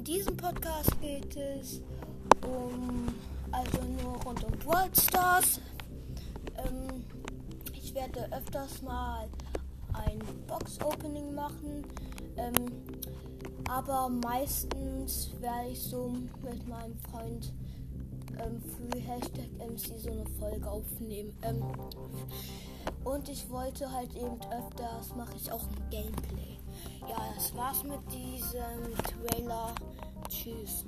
In diesem Podcast geht es um, also nur rund um Brawl Stars. Ähm, ich werde öfters mal ein Box-Opening machen, ähm, aber meistens werde ich so mit meinem Freund ähm, für Hashtag MC so eine Folge aufnehmen. Ähm, und ich wollte halt eben öfters, mache ich auch ein Gameplay. Ja, das war's mit diesem Law. Cheers.